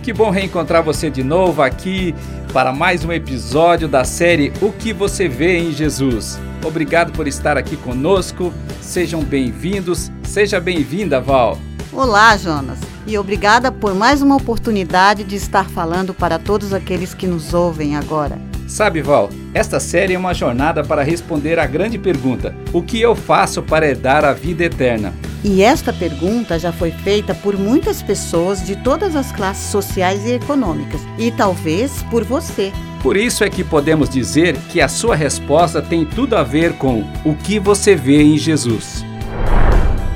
que bom reencontrar você de novo aqui para mais um episódio da série O que você vê em Jesus. Obrigado por estar aqui conosco. Sejam bem-vindos. Seja bem-vinda, Val. Olá, Jonas. E obrigada por mais uma oportunidade de estar falando para todos aqueles que nos ouvem agora. Sabe, Val, esta série é uma jornada para responder à grande pergunta: o que eu faço para herdar a vida eterna? E esta pergunta já foi feita por muitas pessoas de todas as classes sociais e econômicas, e talvez por você. Por isso é que podemos dizer que a sua resposta tem tudo a ver com o que você vê em Jesus.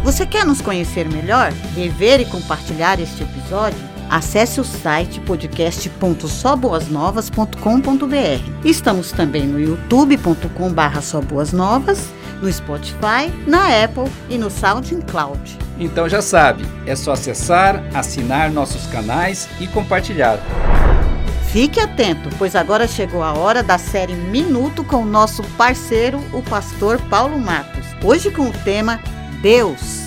Você quer nos conhecer melhor? Rever e compartilhar este episódio? Acesse o site podcast.soboasnovas.com.br. Estamos também no youtube.com.br soboasnovas no Spotify, na Apple e no SoundCloud. Então já sabe, é só acessar, assinar nossos canais e compartilhar. Fique atento, pois agora chegou a hora da série Minuto com o nosso parceiro, o pastor Paulo Matos. Hoje com o tema Deus.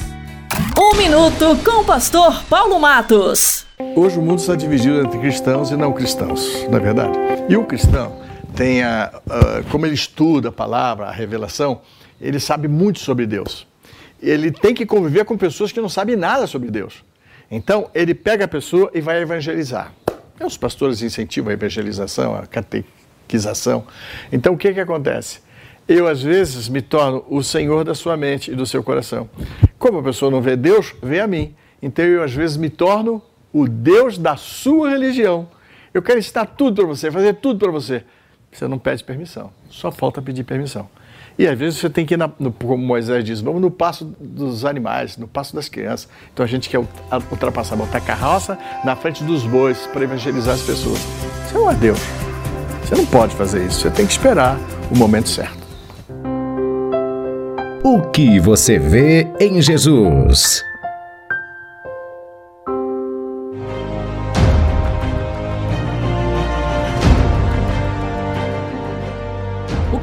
Um minuto com o pastor Paulo Matos. Hoje o mundo está dividido entre cristãos e não cristãos, não é verdade? E o cristão tem a, a, como ele estuda a palavra, a revelação, ele sabe muito sobre Deus. Ele tem que conviver com pessoas que não sabem nada sobre Deus. Então, ele pega a pessoa e vai evangelizar. Os pastores incentivam a evangelização, a catequização. Então, o que, que acontece? Eu, às vezes, me torno o Senhor da sua mente e do seu coração. Como a pessoa não vê Deus, vê a mim. Então, eu, às vezes, me torno o Deus da sua religião. Eu quero ensinar tudo para você, fazer tudo para você. Você não pede permissão, só falta pedir permissão. E às vezes você tem que ir, na, no, como Moisés diz, vamos no passo dos animais, no passo das crianças. Então a gente quer ultrapassar, botar a carroça na frente dos bois para evangelizar as pessoas. Não é Deus. Você não pode fazer isso. Você tem que esperar o momento certo. O que você vê em Jesus?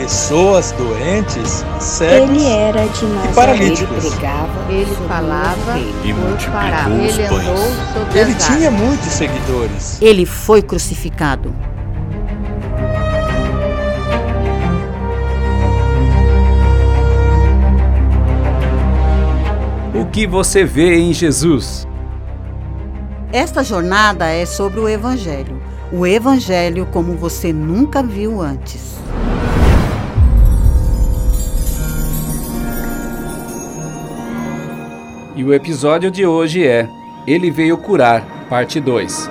pessoas doentes, cegos Ele era de e paralíticos. Ele pregava, ele falava E parábolas. os Ele pães. Ele tinha muitos seguidores. Ele foi crucificado. O que você vê em Jesus? Esta jornada é sobre o Evangelho. O Evangelho como você nunca viu antes. E o episódio de hoje é Ele veio curar, parte 2.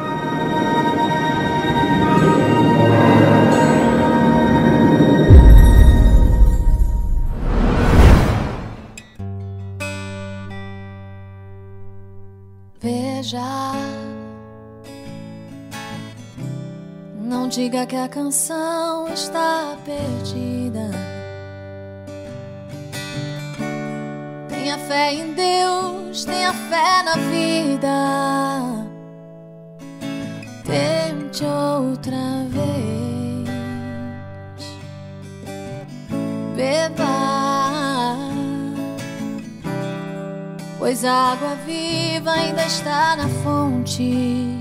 Veja, não diga que a canção está perdida. Tenha fé em Deus, tenha fé na vida. Tente outra vez. Beba pois a água viva ainda está na fonte.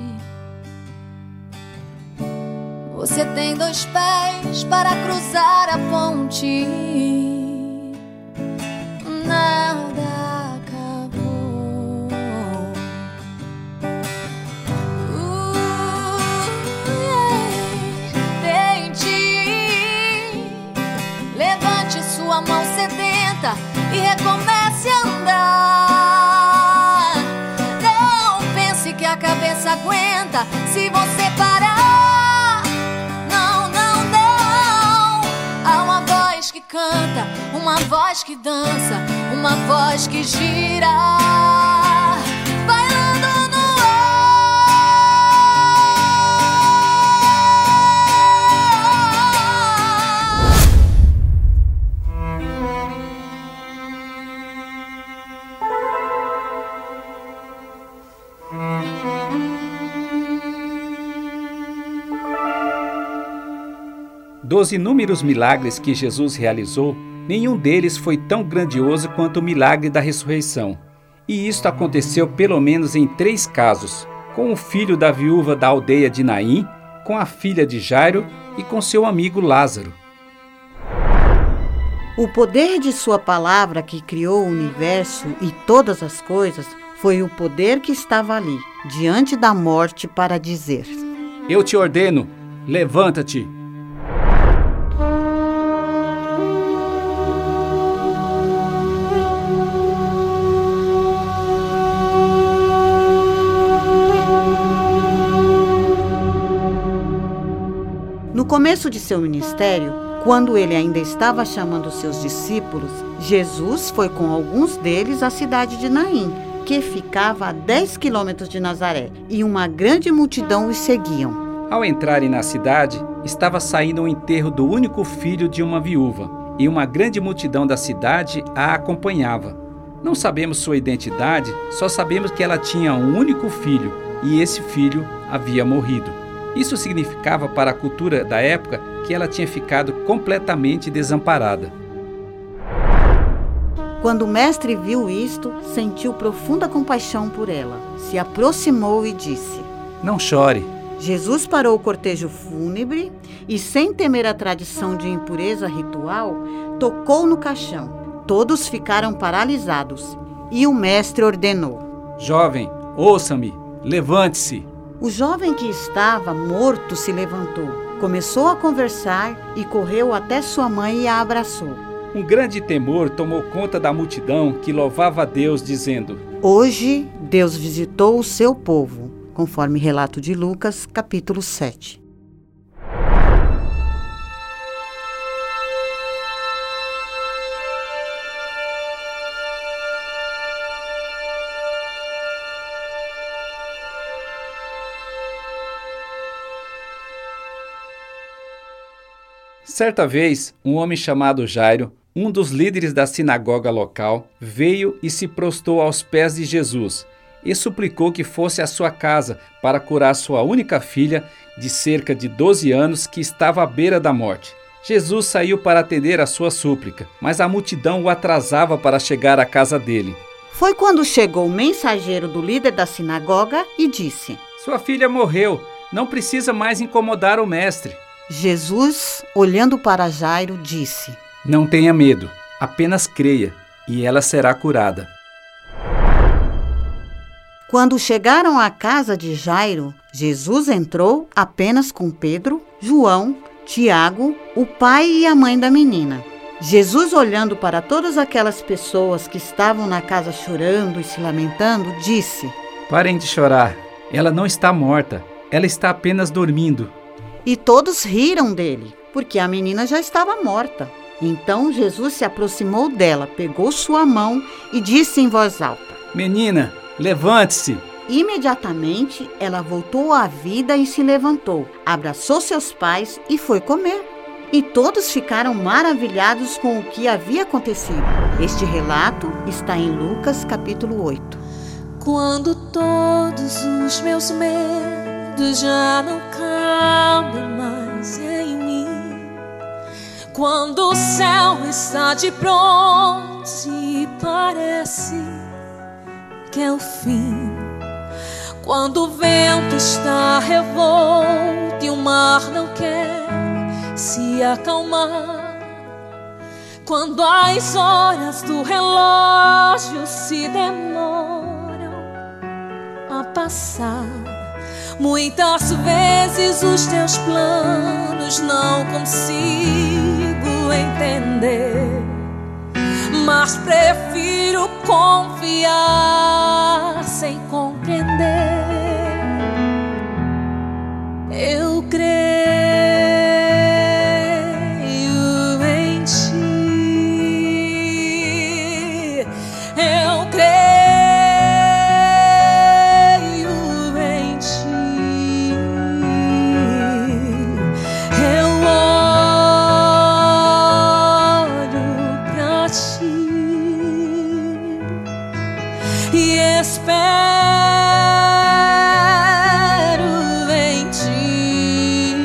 Você tem dois pés para cruzar a ponte. se você parar. Não, não, não. Há uma voz que canta, uma voz que dança, uma voz que gira. Dos inúmeros milagres que Jesus realizou, nenhum deles foi tão grandioso quanto o milagre da ressurreição. E isto aconteceu pelo menos em três casos: com o filho da viúva da aldeia de Naim, com a filha de Jairo e com seu amigo Lázaro. O poder de Sua palavra que criou o universo e todas as coisas foi o poder que estava ali, diante da morte, para dizer: Eu te ordeno, levanta-te. Começo de seu ministério, quando ele ainda estava chamando seus discípulos, Jesus foi com alguns deles à cidade de Naim, que ficava a 10 quilômetros de Nazaré, e uma grande multidão os seguiam. Ao entrarem na cidade, estava saindo o enterro do único filho de uma viúva, e uma grande multidão da cidade a acompanhava. Não sabemos sua identidade, só sabemos que ela tinha um único filho, e esse filho havia morrido. Isso significava para a cultura da época que ela tinha ficado completamente desamparada. Quando o mestre viu isto, sentiu profunda compaixão por ela. Se aproximou e disse: Não chore. Jesus parou o cortejo fúnebre e, sem temer a tradição de impureza ritual, tocou no caixão. Todos ficaram paralisados e o mestre ordenou: Jovem, ouça-me, levante-se. O jovem que estava morto se levantou, começou a conversar e correu até sua mãe e a abraçou. Um grande temor tomou conta da multidão que louvava a Deus, dizendo: Hoje Deus visitou o seu povo, conforme relato de Lucas, capítulo 7. Certa vez, um homem chamado Jairo, um dos líderes da sinagoga local, veio e se prostou aos pés de Jesus e suplicou que fosse à sua casa para curar sua única filha, de cerca de 12 anos, que estava à beira da morte. Jesus saiu para atender a sua súplica, mas a multidão o atrasava para chegar à casa dele. Foi quando chegou o mensageiro do líder da sinagoga e disse: Sua filha morreu, não precisa mais incomodar o mestre. Jesus, olhando para Jairo, disse: Não tenha medo, apenas creia, e ela será curada. Quando chegaram à casa de Jairo, Jesus entrou apenas com Pedro, João, Tiago, o pai e a mãe da menina. Jesus, olhando para todas aquelas pessoas que estavam na casa chorando e se lamentando, disse: Parem de chorar, ela não está morta, ela está apenas dormindo. E todos riram dele, porque a menina já estava morta. Então Jesus se aproximou dela, pegou sua mão e disse em voz alta: Menina, levante-se. Imediatamente ela voltou à vida e se levantou, abraçou seus pais e foi comer. E todos ficaram maravilhados com o que havia acontecido. Este relato está em Lucas capítulo 8. Quando todos os meus medos já não cabem mais em mim. Quando o céu está de pronto e parece que é o fim. Quando o vento está revolto e o mar não quer se acalmar. Quando as horas do relógio se demoram a passar. Muitas vezes os teus planos não consigo entender, mas prefiro confiar sem compreender. espero em ti.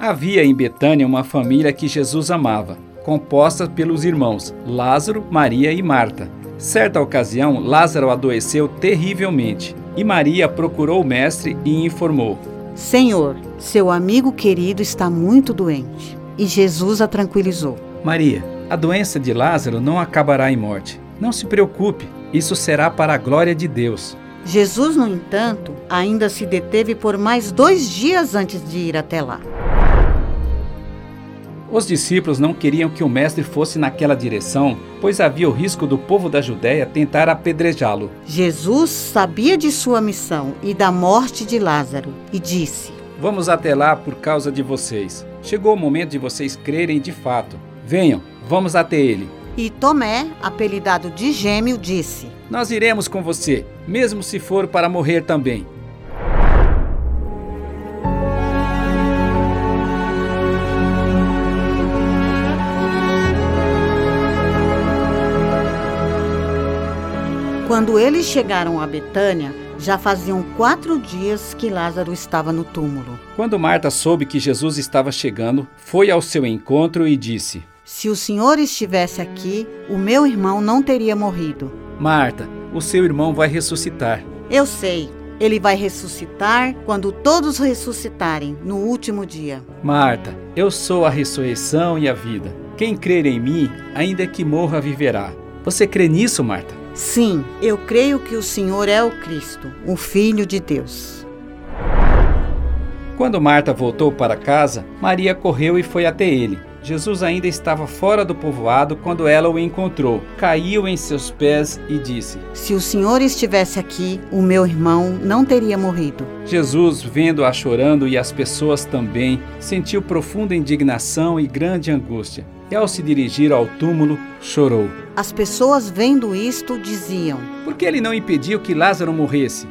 Havia em Betânia uma família que Jesus amava composta pelos irmãos Lázaro, Maria e Marta. Certa ocasião, Lázaro adoeceu terrivelmente e Maria procurou o mestre e informou: Senhor, seu amigo querido está muito doente. E Jesus a tranquilizou. Maria, a doença de Lázaro não acabará em morte. Não se preocupe, isso será para a glória de Deus. Jesus, no entanto, ainda se deteve por mais dois dias antes de ir até lá. Os discípulos não queriam que o mestre fosse naquela direção, pois havia o risco do povo da Judéia tentar apedrejá-lo. Jesus sabia de sua missão e da morte de Lázaro e disse: Vamos até lá por causa de vocês. Chegou o momento de vocês crerem de fato. Venham, vamos até ele. E Tomé, apelidado de Gêmeo, disse: Nós iremos com você, mesmo se for para morrer também. Quando eles chegaram a Betânia, já faziam quatro dias que Lázaro estava no túmulo. Quando Marta soube que Jesus estava chegando, foi ao seu encontro e disse: Se o Senhor estivesse aqui, o meu irmão não teria morrido. Marta, o seu irmão vai ressuscitar. Eu sei. Ele vai ressuscitar quando todos ressuscitarem no último dia. Marta, eu sou a ressurreição e a vida. Quem crer em mim, ainda que morra, viverá. Você crê nisso, Marta? Sim, eu creio que o Senhor é o Cristo, o Filho de Deus. Quando Marta voltou para casa, Maria correu e foi até ele. Jesus ainda estava fora do povoado quando ela o encontrou. Caiu em seus pés e disse: Se o Senhor estivesse aqui, o meu irmão não teria morrido. Jesus, vendo-a chorando e as pessoas também, sentiu profunda indignação e grande angústia. E ao se dirigir ao túmulo, chorou. As pessoas vendo isto diziam: Por que ele não impediu que Lázaro morresse?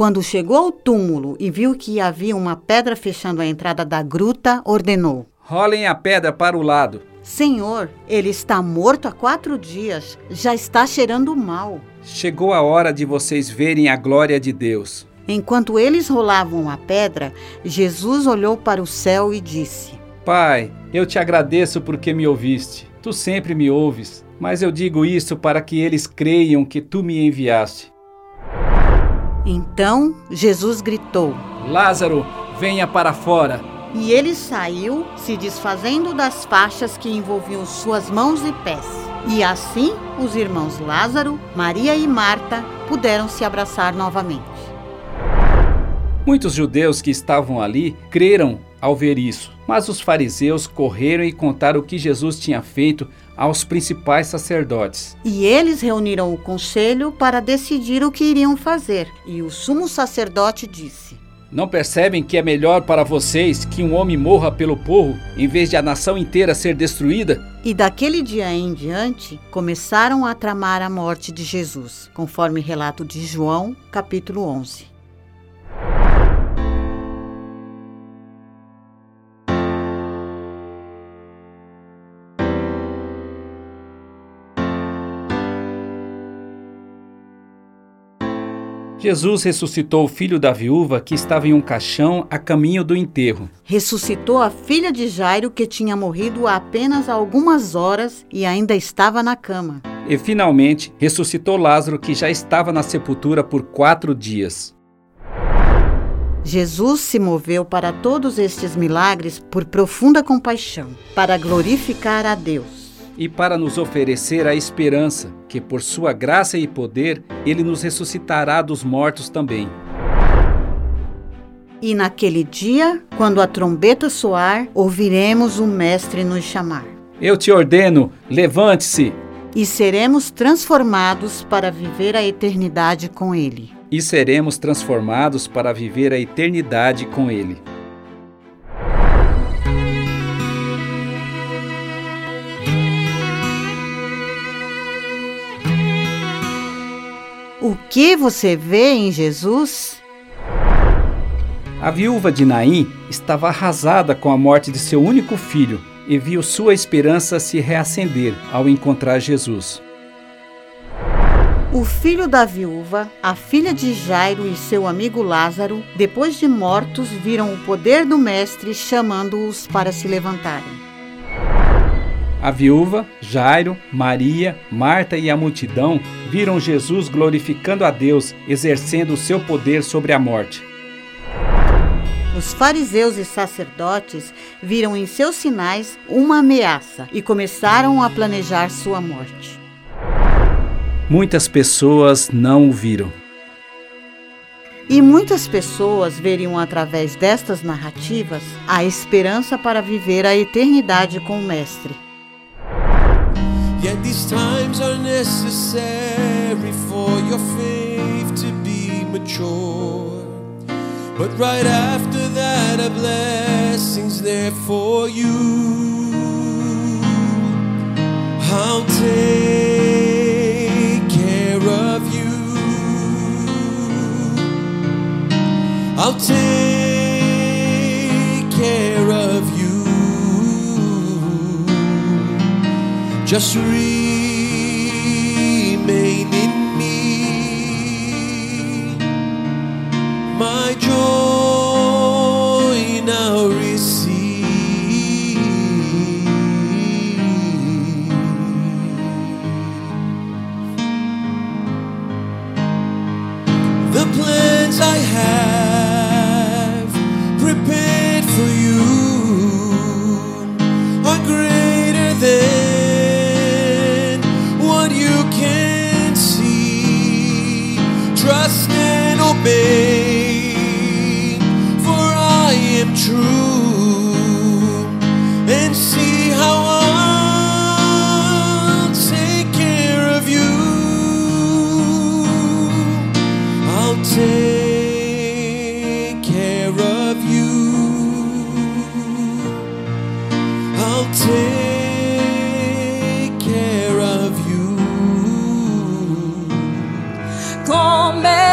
Quando chegou ao túmulo e viu que havia uma pedra fechando a entrada da gruta, ordenou: Rolem a pedra para o lado. Senhor, ele está morto há quatro dias, já está cheirando mal. Chegou a hora de vocês verem a glória de Deus. Enquanto eles rolavam a pedra, Jesus olhou para o céu e disse: Pai, eu te agradeço porque me ouviste. Tu sempre me ouves, mas eu digo isso para que eles creiam que tu me enviaste. Então Jesus gritou: Lázaro, venha para fora. E ele saiu, se desfazendo das faixas que envolviam suas mãos e pés. E assim, os irmãos Lázaro, Maria e Marta puderam se abraçar novamente. Muitos judeus que estavam ali creram ao ver isso, mas os fariseus correram e contaram o que Jesus tinha feito aos principais sacerdotes. E eles reuniram o conselho para decidir o que iriam fazer. E o sumo sacerdote disse: Não percebem que é melhor para vocês que um homem morra pelo povo em vez de a nação inteira ser destruída? E daquele dia em diante, começaram a tramar a morte de Jesus, conforme relato de João, capítulo 11. Jesus ressuscitou o filho da viúva que estava em um caixão a caminho do enterro. Ressuscitou a filha de Jairo que tinha morrido há apenas algumas horas e ainda estava na cama. E finalmente ressuscitou Lázaro que já estava na sepultura por quatro dias. Jesus se moveu para todos estes milagres por profunda compaixão, para glorificar a Deus e para nos oferecer a esperança que, por sua graça e poder, ele nos ressuscitará dos mortos também. E naquele dia, quando a trombeta soar, ouviremos o Mestre nos chamar. Eu te ordeno, levante-se! E seremos transformados para viver a eternidade com Ele. E seremos transformados para viver a eternidade com Ele. O que você vê em Jesus? A viúva de Naim estava arrasada com a morte de seu único filho, e viu sua esperança se reacender ao encontrar Jesus. O filho da viúva, a filha de Jairo e seu amigo Lázaro, depois de mortos, viram o poder do Mestre chamando-os para se levantarem. A viúva, Jairo, Maria, Marta e a multidão viram Jesus glorificando a Deus, exercendo o seu poder sobre a morte. Os fariseus e sacerdotes viram em seus sinais uma ameaça e começaram a planejar sua morte. Muitas pessoas não o viram. E muitas pessoas veriam através destas narrativas a esperança para viver a eternidade com o Mestre. Yet these times are necessary for your faith to be mature. But right after that, a blessing's there for you. I'll take care of you. I'll take Just read. moment.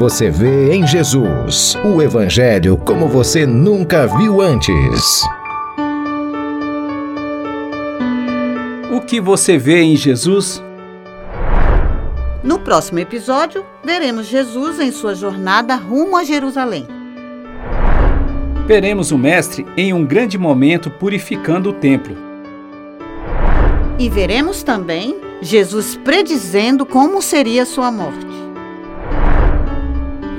Você vê em Jesus? O Evangelho como você nunca viu antes. O que você vê em Jesus? No próximo episódio, veremos Jesus em sua jornada rumo a Jerusalém. Veremos o Mestre em um grande momento purificando o templo. E veremos também Jesus predizendo como seria sua morte.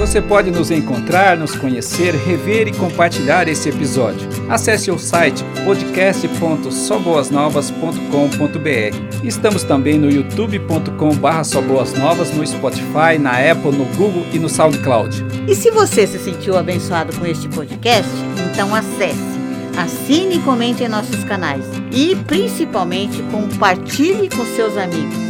Você pode nos encontrar, nos conhecer, rever e compartilhar esse episódio. Acesse o site podcast.soboasnovas.com.br. Estamos também no youtube.com/soboasnovas, no Spotify, na Apple, no Google e no SoundCloud. E se você se sentiu abençoado com este podcast, então acesse, assine e comente em nossos canais e principalmente compartilhe com seus amigos.